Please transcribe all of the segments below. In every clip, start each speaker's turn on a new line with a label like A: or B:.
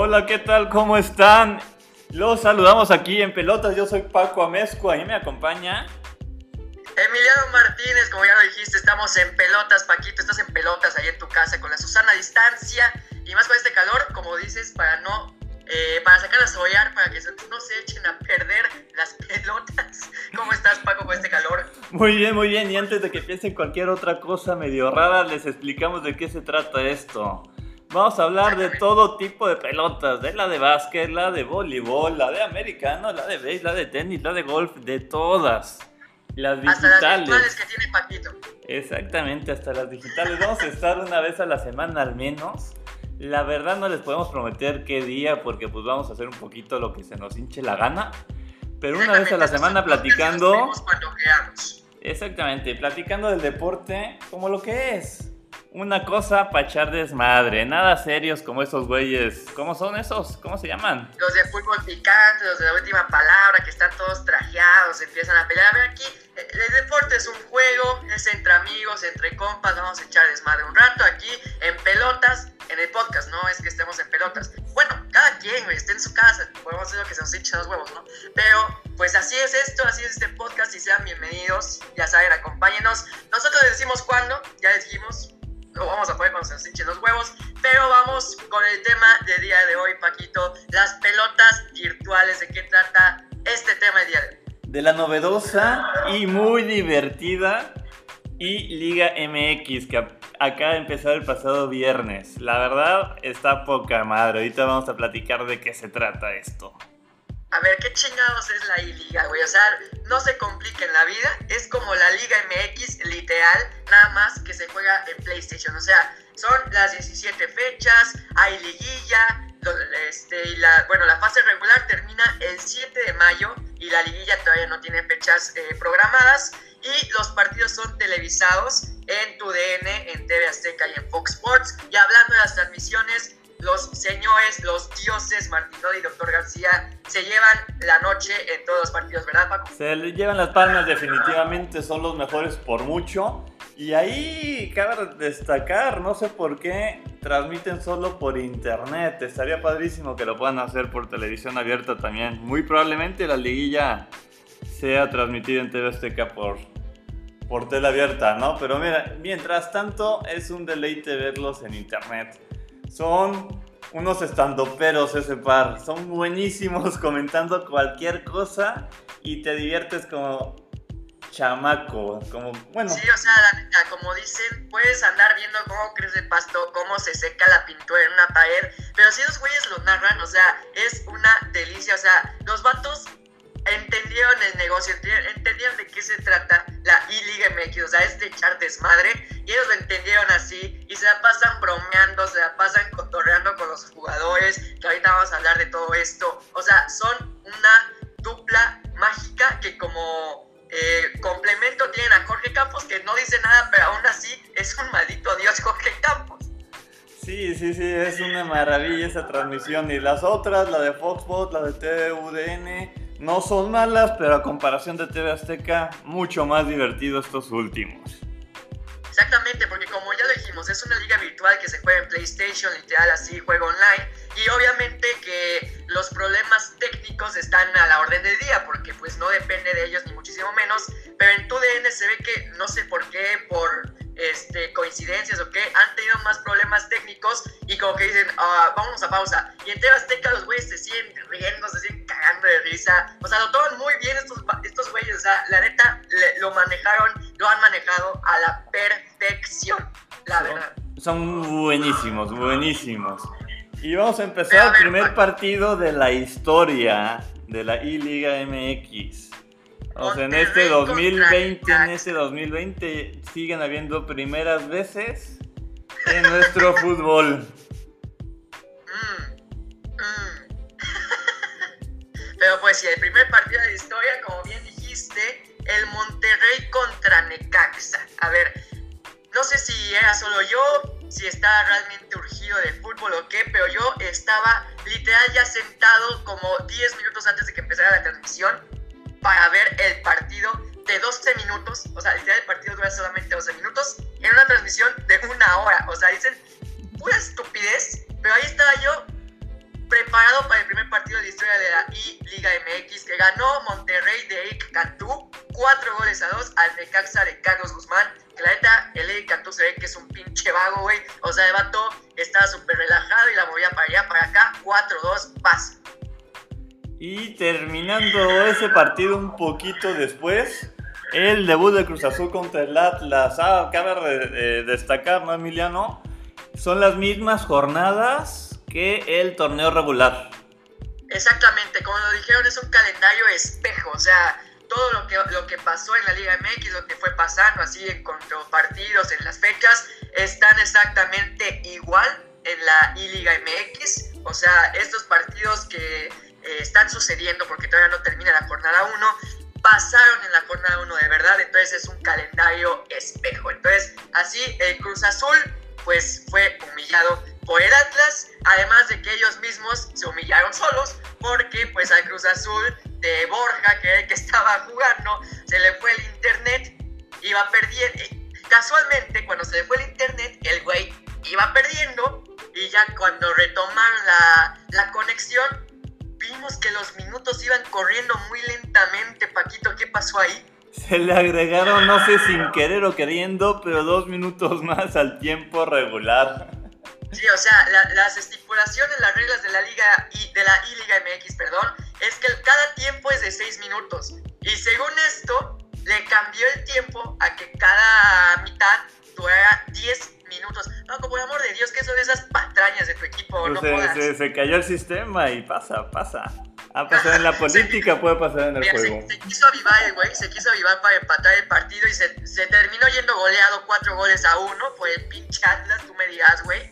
A: Hola, ¿qué tal? ¿Cómo están? Los saludamos aquí en Pelotas. Yo soy Paco Amezco. Ahí me acompaña.
B: Emiliano Martínez, como ya lo dijiste, estamos en pelotas, Paquito, estás en pelotas ahí en tu casa con la Susana a distancia y más con este calor, como dices, para no, eh, para sacar a soñar, para que no se echen a perder las pelotas. ¿Cómo estás, Paco, con este calor?
A: Muy bien, muy bien. Y antes de que piensen cualquier otra cosa medio rara, les explicamos de qué se trata esto. Vamos a hablar de todo tipo de pelotas, de la de básquet, la de voleibol, la de americano, la de base, la de tenis, la de golf, de todas. Las digitales.
B: Hasta las que tiene Paquito.
A: Exactamente, hasta las digitales. Vamos a estar una vez a la semana al menos. La verdad no les podemos prometer qué día porque pues vamos a hacer un poquito lo que se nos hinche la gana. Pero una vez a la semana platicando... Exactamente, platicando del deporte como lo que es una cosa para echar desmadre, nada serios como esos güeyes. ¿Cómo son esos? ¿Cómo se llaman?
B: Los de fútbol picante, los de la última palabra, que están todos trajeados, empiezan a pelear. A ver, aquí eh, el deporte es un juego, es entre amigos, entre compas, vamos a echar desmadre un rato aquí en pelotas, en el podcast, no es que estemos en pelotas. Bueno, cada quien, güey, esté en su casa, podemos hacer lo que se nos los huevos, ¿no? Pero, pues así es esto, así es este podcast y sean bienvenidos, ya saben, acompáñenos. Nosotros les decimos cuándo, ya les dijimos, lo vamos a poner cuando se nos hinchen los huevos. Pero vamos con el tema de día de hoy, Paquito. Las pelotas virtuales. ¿De qué trata este tema el día de?
A: De la novedosa y muy divertida y Liga MX que acaba de empezar el pasado viernes. La verdad está poca madre. Ahorita vamos a platicar de qué se trata esto.
B: A ver, ¿qué chingados es la I-Liga, güey? O sea, no se compliquen la vida. Es como la Liga MX, literal, nada más que se juega en PlayStation. O sea, son las 17 fechas, hay liguilla, este, la, bueno, la fase regular termina el 7 de mayo y la liguilla todavía no tiene fechas eh, programadas. Y los partidos son televisados en TUDN, en TV Azteca y en Fox Sports. Y hablando de las transmisiones, los señores, los dioses Martino y Doctor García se llevan la noche en todos los partidos, ¿verdad, Paco?
A: Se llevan las palmas, definitivamente son los mejores por mucho. Y ahí cabe destacar, no sé por qué transmiten solo por internet. Estaría padrísimo que lo puedan hacer por televisión abierta también. Muy probablemente la liguilla sea transmitida en TV Azteca por, por tele abierta, ¿no? Pero mira, mientras tanto es un deleite verlos en internet. Son unos estandoperos ese par. Son buenísimos comentando cualquier cosa y te diviertes como chamaco, como, bueno.
B: Sí, o sea, la neta, como dicen, puedes andar viendo cómo crece el pasto, cómo se seca la pintura en una pared, pero si los güeyes lo narran, o sea, es una delicia, o sea, los vatos entendieron el negocio, entendieron de qué se trata la I-Liga MX, o sea, es de echar desmadre, y ellos lo entendieron así, y se la pasan bromeando, se la pasan cotorreando con los jugadores, que ahorita vamos a hablar de todo esto, o sea, son una dupla mágica que como eh, complemento tienen a Jorge Campos, que no dice nada, pero aún así es un maldito dios Jorge Campos.
A: Sí, sí, sí, es una maravilla esa transmisión. Y las otras, la de Foxbot, la de TVUDN, no son malas, pero a comparación de TV Azteca, mucho más divertido estos últimos.
B: Exactamente, porque como ya dijimos, es una liga virtual que se juega en PlayStation, literal así, juego online, y obviamente que los problemas técnicos están a la orden del día, porque pues no depende de ellos ni muchísimo menos, pero en tu DN se ve que no sé por qué, por este, coincidencias o qué, han tenido más problemas técnicos y como que dicen, ah, vámonos a pausa. Y en Azteca los güeyes se siguen riendo, se siguen cagando de risa. O sea, lo toman muy bien estos, estos güeyes. O sea, la neta lo manejaron, lo han manejado a la perfección, la verdad.
A: Son buenísimos, buenísimos. Y vamos a empezar el primer partido de la historia de la I-Liga MX. O sea, en este 2020, en este 2020 siguen habiendo primeras veces en nuestro fútbol. Mm,
B: mm. Pero pues sí, el primer partido de la historia, como bien dijiste, el Monterrey contra Necaxa. A ver, no sé si era solo yo, si estaba realmente urgido de fútbol o qué, pero yo estaba literal ya sentado como 10 minutos antes de que empezara la transmisión para ver el partido de 12 minutos, o sea, el día del partido dura solamente 12 minutos, en una transmisión de una hora. O sea, dicen pura estupidez, pero ahí estaba yo preparado para el primer partido de la historia de la I-Liga MX que ganó Monterrey de Eric Cantú, cuatro goles a dos al Necaxa de Carlos Guzmán. Que la neta, el Eric Cantú se ve que es un pinche vago, güey. O sea, el vato estaba súper relajado y la movía para allá, para acá. 4-2, paz.
A: Y terminando ese partido un poquito después, el debut de Cruz Azul contra el Atlas. Ah, cabe destacar, ¿no, Emiliano? Son las mismas jornadas que el torneo regular.
B: Exactamente, como lo dijeron, es un calendario espejo, o sea, todo lo que, lo que pasó en la Liga MX, lo que fue pasando así en partidos, en las fechas, están exactamente igual en la I-Liga MX. O sea, estos partidos que eh, están sucediendo, porque todavía no termina la jornada 1, pasaron en la jornada 1 de verdad, entonces es un calendario espejo. Entonces, así el Cruz Azul pues fue humillado por el Atlas, además de que ellos mismos se humillaron solos, porque pues al Cruz Azul de Borja, que, que estaba jugando, se le fue el internet, iba perdiendo. Casualmente, cuando se le fue el internet, el güey iba perdiendo y ya cuando retomaron la, la conexión, vimos que los minutos iban corriendo muy lentamente. Paquito, ¿qué pasó ahí?
A: Se le agregaron, no sé, sin querer o queriendo, pero dos minutos más al tiempo regular.
B: Sí, o sea, las estipulaciones, las reglas de la Liga y de la I-Liga MX, perdón, es que cada tiempo es de seis minutos. Y según esto, le cambió el tiempo a que cada mitad durara 10 minutos. No, como el amor de Dios, ¿qué son esas patrañas de tu equipo?
A: Pues
B: no
A: se, se, cayó el sistema y pasa, pasa. Ha pasado en la política, puede pasar en el juego.
B: Se, quiso avivar el güey, se quiso avivar para empatar el partido y se, se terminó yendo goleado cuatro goles a uno por el pinche Atlas, tú me dirás, güey,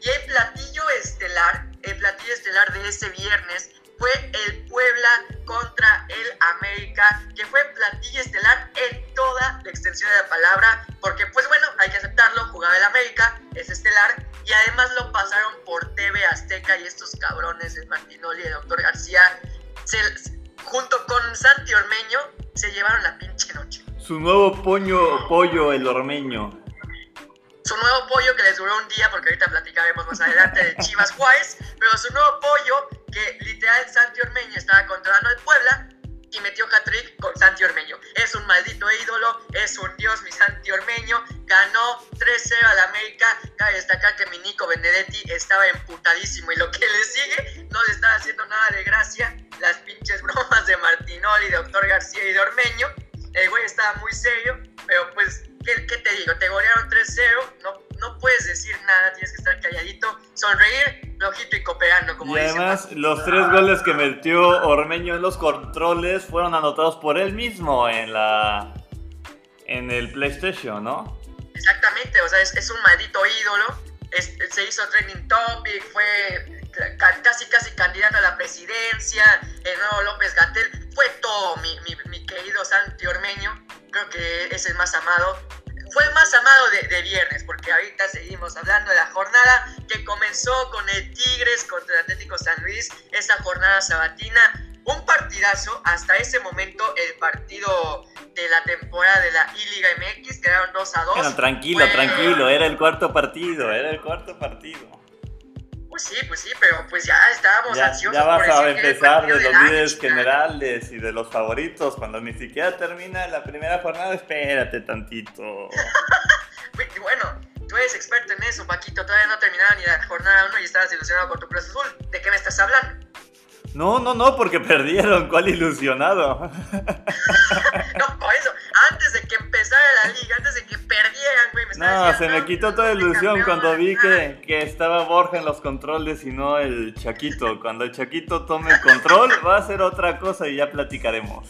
B: Y el platillo estelar, el platillo estelar de ese viernes fue el Puebla contra el América, que fue platillo estelar en toda la extensión de la palabra, porque pues bueno, hay que aceptarlo, jugaba el América, es estelar, y además lo pasaron por TV Azteca y estos cabrones, el Martinoli y el Doctor García, junto con Santi Ormeño, se llevaron la pinche noche.
A: Su nuevo poño, pollo, el ormeño
B: día, porque ahorita platicaremos más adelante de Chivas Juárez, pero su nuevo pollo que literal Santi Ormeño estaba controlando el Puebla y metió hat-trick con Santi Ormeño. Es un maldito ídolo, es un dios mi Santi Ormeño, ganó 3-0 al América, cabe destacar que mi Nico Benedetti estaba emputadísimo y lo que le sigue no le estaba haciendo nada de gracia, las pinches bromas de Martinoli, de Doctor García y de Ormeño, el güey estaba muy serio, pero pues ¿qué, te digo? Te golearon 3-0, no, no puedes decir nada, tienes que estar calladito, sonreír, flojito y cooperando, como
A: Y además, los tres goles que metió Ormeño en los controles fueron anotados por él mismo en la en el PlayStation, ¿no?
B: Exactamente, o sea, es, un maldito ídolo, se hizo trending topic, fue casi casi candidato a la presidencia, el nuevo López Gatel, fue todo mi, mi, mi querido Santi Ormeño, creo que es el más amado. Fue el más amado de, viernes, porque ahorita seguimos hablando de la jornada que comenzó con el Tigres contra el Atlético San Luis, esa jornada sabatina. Un partidazo, hasta ese momento el partido de la temporada de la I-Liga MX, quedaron 2 a 2.
A: tranquilo, tranquilo, era el cuarto partido, era el cuarto partido.
B: Pues sí, pues sí, pero pues ya estábamos ansiosos.
A: Ya vas a empezar de los líderes generales y de los favoritos cuando ni siquiera termina la primera jornada. Espérate tantito.
B: bueno, tú eres experto en eso, Paquito. Todavía no terminaba ni la jornada 1 y estabas ilusionado con tu Cruz Azul. ¿De qué me estás hablando?
A: No, no, no, porque perdieron. ¿Cuál ilusionado?
B: no, por eso, antes de que empezara la liga, antes de que
A: No, se me quitó toda ilusión cuando vi que, que, estaba Borja en los controles y no el Chaquito. Cuando el Chaquito tome el control, va a ser otra cosa y ya platicaremos.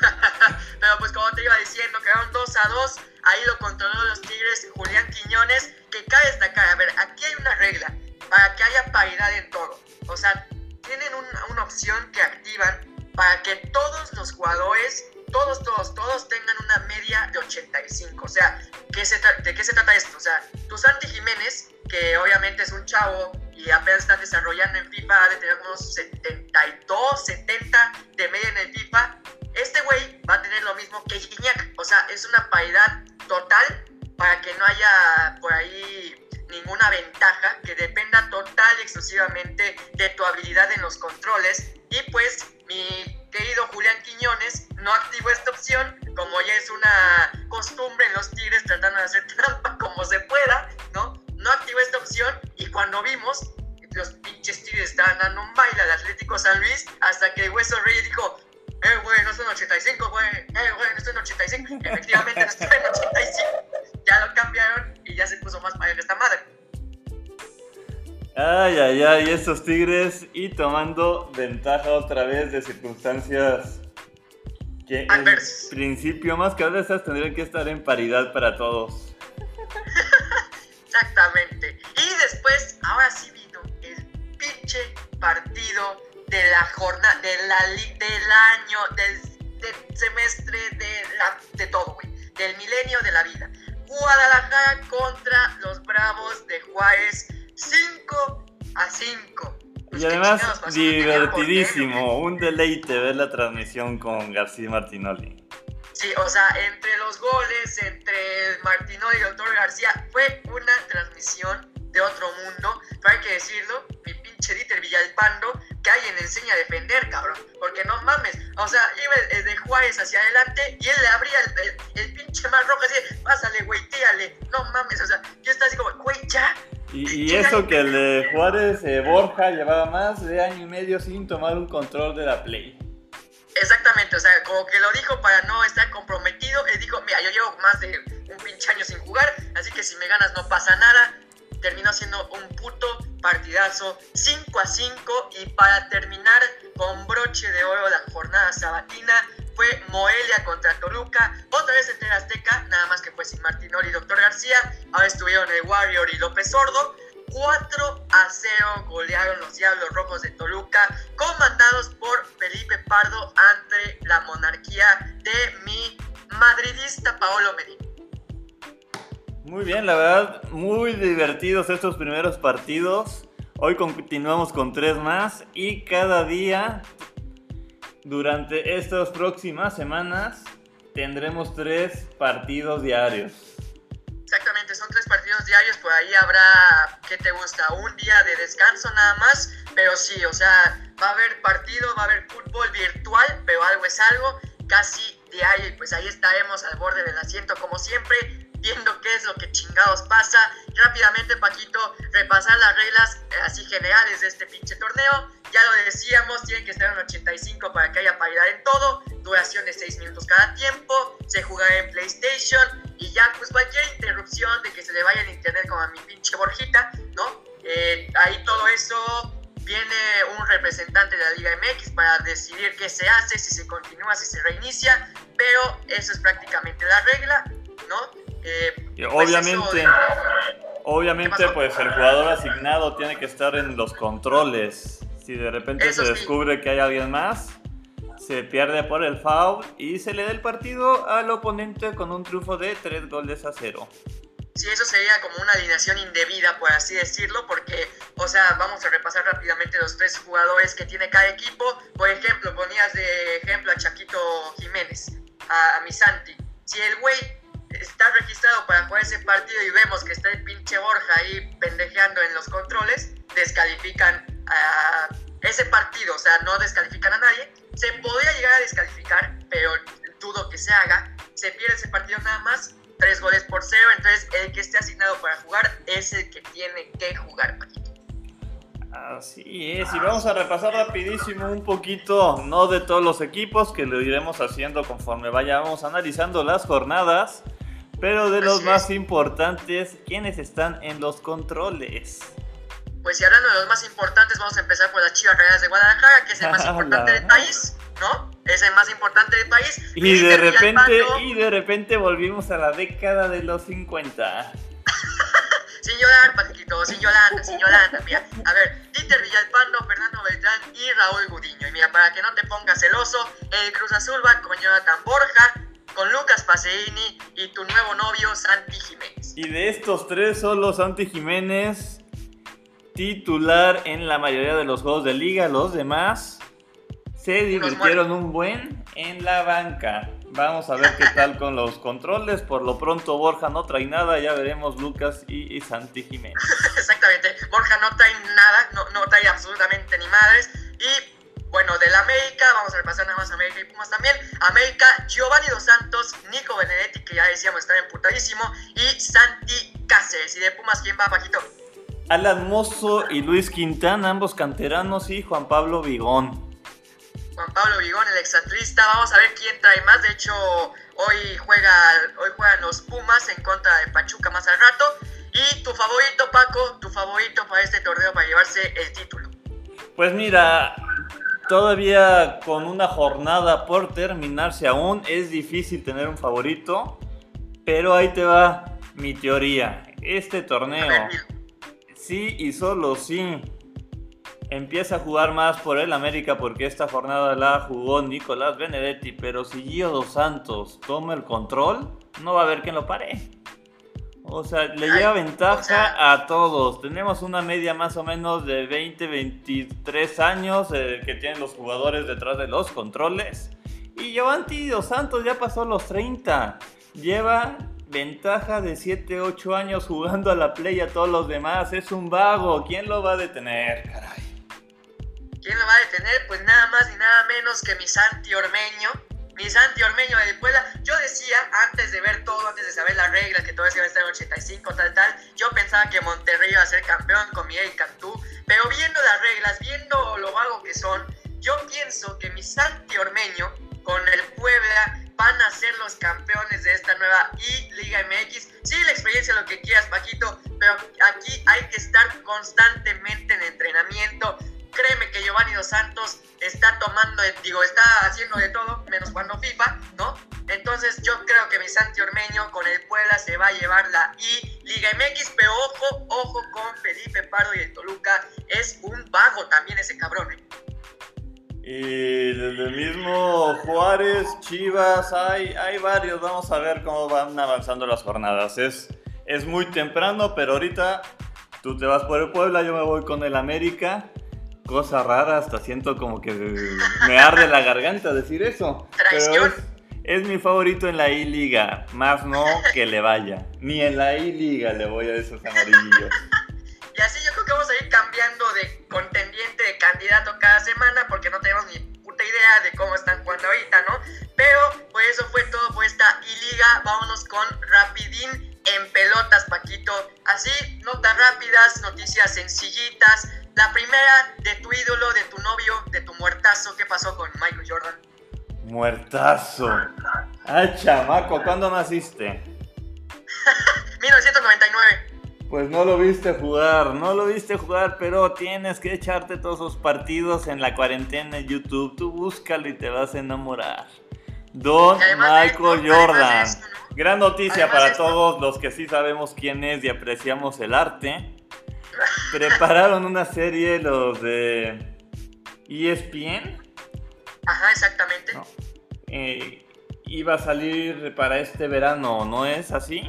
B: Pero pues como te iba diciendo, quedaron 2 a 2. Ahí lo controló los Tigres Julián Quiñones. Que cabe destacar, a ver, aquí hay una regla para que haya paridad en todo. O sea, tienen una, opción que activan para que todos los jugadores, todos, todos, todos tengan una media de 85. O sea, ¿de qué se trata esto? O sea, tu Santi Jiménez, que obviamente es un chavo y apenas está desarrollando en FIFA, ha de tener unos 72, 70 de media en el FIFA.
A: Estos Tigres y tomando ventaja otra vez de circunstancias que en principio más que esas tendrían que estar en paridad para todos.
B: Exactamente. Y después, ahora sí vino el pinche partido de la jornada, de la, del año, del, semestre, de, la, de todo, güey. Del milenio de la vida. Guadalajara contra los Bravos de Juárez 5 a 5.
A: y además, divertidísimo, un deleite ver la transmisión con García Martinoli.
B: Sí, o sea, entre los goles, entre Martinoli y el doctor García, fue una transmisión de otro mundo. Pero hay que decirlo, mi pinche Dieter Villalpando, que alguien le enseña a defender, cabrón. Porque no mames, o sea, iba de Juárez hacia adelante y él le abría el, el, pinche mar rojo así, pásale, güey, tírale. No mames, o sea,
A: y, eso que el de Juárez, eh, Borja, llevaba más de año y medio sin tomar un control de la Play.
B: Exactamente, o sea, como que lo dijo para no estar comprometido. Él dijo, mira, yo llevo más de un pinche año sin jugar, así que si me ganas no pasa nada. Terminó siendo un puto partidazo 5 a 5 y para terminar con broche de oro la jornada sabatina fue Moelia contra Toluca, otra vez en Azteca, nada más que fue sin Martinoli y Doctor García, ahora estuvieron el Warrior y López Sordo, 4 a 0 golearon los Diablos Rojos de Toluca, comandados por Felipe Pardo ante la monarquía de mi madridista Paolo Medina.
A: Muy bien, la verdad, muy divertidos estos primeros partidos. Hoy continuamos con tres más y cada día durante estas próximas semanas tendremos tres partidos diarios.
B: Exactamente, son tres partidos diarios, por ahí habrá, ¿qué te gusta? Un día de descanso nada más, pero sí, o sea, va a haber partido, va a haber fútbol virtual, pero algo es algo, casi diario, pues ahí estaremos al borde del asiento como siempre, viendo qué es lo que chingados pasa. Rápidamente, Paquito, repasar las reglas eh, así generales de este pinche torneo. Ya lo decíamos, tienen que estar en 85 para que haya paridad en todo. Duración de 6 minutos cada tiempo. Se jugará en PlayStation. Y ya, pues cualquier interrupción de que se le vaya el internet como a mi pinche Borjita, ¿no? Eh, ahí todo eso viene un representante de la Liga MX para decidir qué se hace, si se continúa, si se reinicia, pero eso es prácticamente la regla, ¿no?
A: Eh, obviamente, obviamente pues el jugador asignado tiene que estar en los controles. Si de repente se descubre que hay alguien más, se pierde por el foul y se le da el partido al oponente con un triunfo de 3 goles a 0.
B: Sí, eso sería como una alineación indebida, por así decirlo, porque, o sea, vamos a repasar rápidamente los tres jugadores que tiene cada equipo. Por ejemplo, ponías de ejemplo a Chaquito Jiménez, a, a Misanti. Si el güey está registrado para jugar ese partido y vemos que está el pinche Borja ahí pendejeando en los controles, descalifican a ese partido, o sea, no descalifican a nadie. Se podría llegar a descalificar, pero dudo que se haga. Se pierde ese partido nada más, tres goles por cero, entonces el que esté asignado para jugar es el que tiene que jugar.
A: Así es, y vamos a repasar rapidísimo un poquito, no de todos los equipos, que lo iremos haciendo conforme vayamos analizando las jornadas. Pero de los más importantes, ¿quiénes están en los controles?
B: Pues si hablando de los más importantes, vamos a empezar por las Chivas Rayadas de Guadalajara, que es el más importante del país, ¿no? Es el más importante del país.
A: Y, de repente, y de repente volvimos a la década de los 50.
B: sin llorar, Paquito, sin llorar, sin llorar. Mira, a ver, Dieter Villalpando, Fernando Beltrán y Raúl Gudiño. Y mira, para que no te pongas celoso, el Cruz Azul va con Jonathan Borja, con Lucas Paseini y tu nuevo novio Santi Jiménez.
A: Y de estos tres, solo Santi Jiménez titular en la mayoría de los juegos de liga. Los demás se divirtieron un buen en la banca. Vamos a ver qué tal con los controles. Por lo pronto Borja no trae nada, ya veremos Lucas y, Santi Jiménez.
B: Exactamente, Borja no trae nada, no, no trae absolutamente ni madres. Y bueno, del América, vamos a repasar nada más América y Pumas también. América, Giovanni Dos Santos, Nico Benedetti, que ya decíamos está emputadísimo, y Santi Cáceres. Y de Pumas, ¿quién va, Paquito?
A: Alan Mozo y Luis Quintana, ambos canteranos, y Juan Pablo Vigón.
B: Juan Pablo Vigón, el exatlista. Vamos a ver quién trae más. De hecho, hoy, juega, hoy juegan los Pumas en contra de Pachuca más al rato. Y tu favorito, Paco, tu favorito para este torneo para llevarse el título.
A: Pues mira, todavía con una jornada por terminarse aún, es difícil tener un favorito. Pero ahí te va mi teoría. Este torneo, sí y solo sí empieza a jugar más por el América porque esta jornada la jugó Nicolás Benedetti, pero si Gio Dos Santos toma el control, no va a haber quien lo pare. O sea, le lleva ventaja a todos. Tenemos una media más o menos de 20, 23 años eh, que tienen los jugadores detrás de los controles. Y Giovanni Dos Santos ya pasó los 30. Lleva ventaja de 7, 8 años jugando a la play a todos los demás. Es un vago. ¿Quién lo va a detener? Caray.
B: ¿Quién lo va a detener? Pues nada más y nada menos que mi Santi Ormeño. Mi Santi Ormeño de Puebla. Yo decía, antes de ver todo, antes de saber las reglas, que todo eso iba a estar en 85, tal, tal, yo pensaba que Monterrey iba a ser campeón con Miguel Cantú. Pero viendo las reglas, viendo lo vago que son, yo pienso que mi Santi Ormeño con el Puebla van a ser los campeones de esta nueva I Liga MX. Sí, la experiencia, lo que quieras, Paquito, pero aquí hay que estar constantemente en entrenamiento créeme que Giovanni Dos Santos está tomando, digo, está haciendo de todo, menos cuando FIFA, ¿no? Entonces yo creo que mi Santi Ormeño con el Puebla se va a llevar la I Liga MX, pero ojo, ojo con Felipe Pardo y el Toluca, es un vago también ese cabrón, ¿eh?
A: Y desde el mismo Juárez, Chivas, hay, hay varios, vamos a ver cómo van avanzando las jornadas. Es, es muy temprano, pero ahorita tú te vas por el Puebla, yo me voy con el América cosa rara, hasta siento como que me arde la garganta decir eso. Pero es, mi favorito en la I-Liga, más no que le vaya. Ni en la I-Liga le voy a esos amarillos.
B: Y así yo creo que vamos a ir cambiando de contendiente, de candidato cada semana, porque no tenemos ni puta idea de cómo están jugando ahorita, ¿no? Pero pues eso fue todo por esta I-Liga. Vámonos con Rapidín en pelotas, Paquito. Así, notas rápidas, noticias sencillitas la primera de tu ídolo, de tu novio, de tu muertazo, ¿qué pasó con Michael Jordan?
A: Muertazo. Ah, chamaco, ¿cuándo naciste?
B: 1999.
A: Pues no lo viste jugar, no lo viste jugar, pero tienes que echarte todos los partidos en la cuarentena en YouTube. Tú búscalo y te vas a enamorar. Don Michael Jordan. Gran noticia para todos los que sí sabemos quién es y apreciamos el arte prepararon una serie los de ESPN.
B: Ajá, exactamente.
A: Eh, iba a salir para este verano, ¿no es así?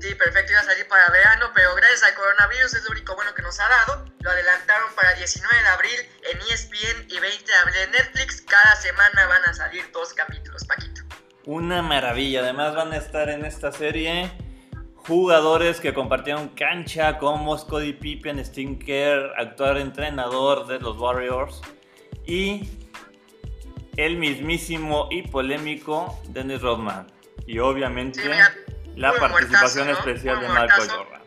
B: Sí, perfecto, iba a salir para verano, pero gracias al coronavirus es lo único bueno que nos ha dado. Lo adelantaron para 19 de abril en ESPN y 20 de abril en Netflix. Cada semana van a salir dos capítulos, Paquito.
A: Una maravilla, además van a estar en esta serie jugadores que compartieron cancha como Scottie Pippen, Steve Kerr, actual entrenador de los Warriors y el mismísimo y polémico Dennis Rodman y obviamente la participación especial de Michael Jordan.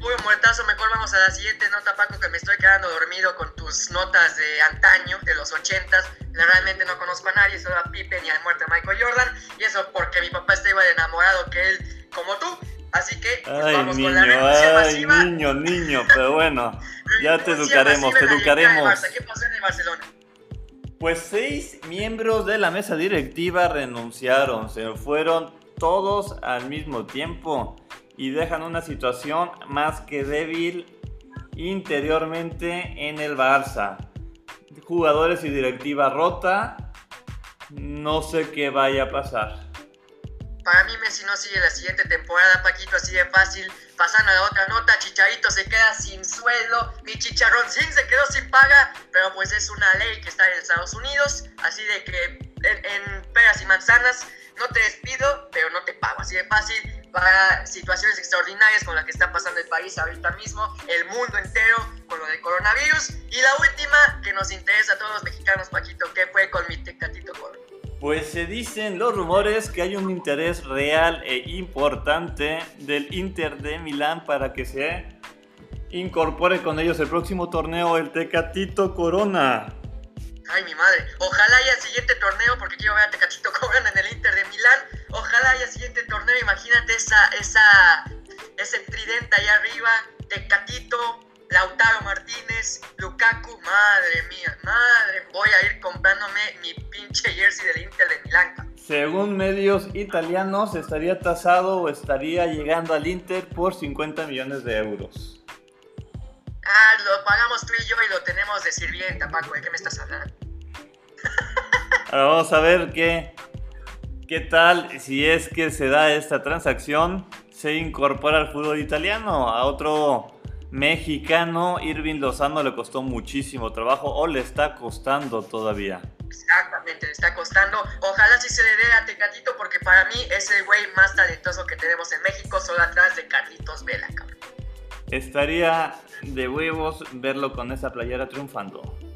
B: Muy muertazo, mejor vamos a la siguiente nota, Paco, que me estoy quedando dormido con tus notas de antaño, de los ochentas. Realmente no conozco a nadie, solo a Pippen y a la muerte de Michael Jordan. Y eso porque mi papá está igual enamorado que él, como tú. Así que pues,
A: ay,
B: vamos
A: niño,
B: con la
A: renuncia masiva. Niño, niño, pero bueno, ya te educaremos, te educaremos.
B: ¿Qué pasó en el Barcelona?
A: Pues seis miembros de la mesa directiva renunciaron, se fueron todos al mismo tiempo y dejan una situación más que débil interiormente en el Barça. Jugadores y directiva rota, no sé qué vaya a pasar.
B: Para mí Messi no sigue la siguiente temporada, Paquito, así de fácil. Pasando a la otra nota, Chicharito se queda sin sueldo, mi chicharroncín se quedó sin paga, pero pues es una ley que está en Estados Unidos, así de que en, peras y manzanas, no te despido, pero no te pago. Así de fácil, para situaciones extraordinarias con las que está pasando el país ahorita mismo, el mundo entero, con lo del coronavirus. Y la última que nos interesa a todos los mexicanos, Paquito, ¿qué fue con mi tecatito Corona?
A: Pues se dicen los rumores que hay un interés real e importante del Inter de Milán para que se incorpore con ellos el próximo torneo, el Tecatito Corona.
B: Ay, mi madre. Ojalá haya siguiente torneo, porque quiero ver a Tecatito Corona en el Inter de Milán. Ojalá haya siguiente torneo. Imagínate esa, esa, ese tridente ahí arriba. Tecatito, Lautaro Martínez, Lukaku. Madre mía, madre.
A: Según medios italianos, estaría tasado o estaría llegando al Inter por 50 millones de euros.
B: Ah, lo pagamos tú y yo y lo tenemos de sirvienta, Paco. ¿De qué me estás hablando?
A: Ahora vamos a ver qué, qué tal si es que se da esta transacción. Se incorpora al fútbol italiano a otro mexicano. Irving Lozano le costó muchísimo trabajo o le está costando todavía.
B: Exactamente, le está costando. Ojalá sí se le dé a Tecatito porque para mí es el güey más talentoso que tenemos en México, solo atrás de Carlitos Vela, cabrón.
A: Estaría de huevos verlo con esa playera triunfando.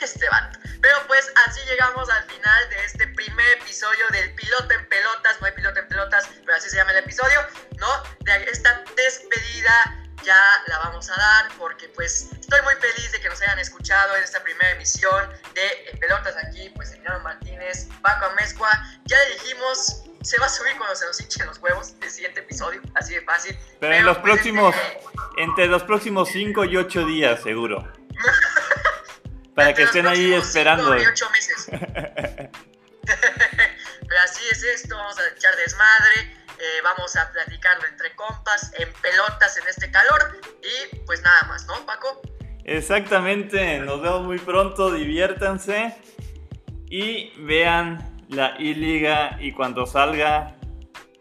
B: Este vato. Pero pues así llegamos al final de este primer episodio del piloto en pelotas. No hay piloto en pelotas, pero así se llama el episodio, ¿no? De esta despedida ya la vamos a dar porque pues estoy muy feliz de que nos hayan escuchado en esta primera emisión de Pelotas aquí, pues Emiliano Martínez, Paco Amezcua, ya le dijimos, se va a subir cuando se nos hinchen los huevos el siguiente episodio, así de fácil.
A: Pero, en los pues, próximos, este, entre los próximos 5 y 8 días, seguro. Para que estén ahí esperando.
B: 5 y 8 meses. Pero así es esto, vamos a echar desmadre. Eh, vamos a platicarlo entre compas, en pelotas en este calor y pues nada más, ¿no, Paco?
A: Exactamente, nos vemos muy pronto, diviértanse y vean la I-Liga y cuando salga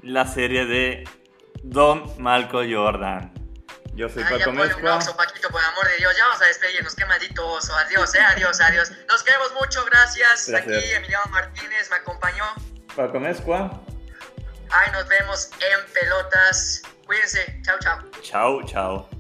A: la serie de Don Malco Jordan. Yo soy Paco Mezcua.
B: Paquito, por amor de Dios. Ya vamos a despedirnos. Qué maldito oso. Adiós, eh. Adiós, adiós. Nos queremos mucho. Gracias. Aquí Emiliano Martínez me acompañó.
A: Paco Mezcua.
B: Ahí nos vemos en pelotas. Cuídense. Chao, chao.
A: Chao, chao.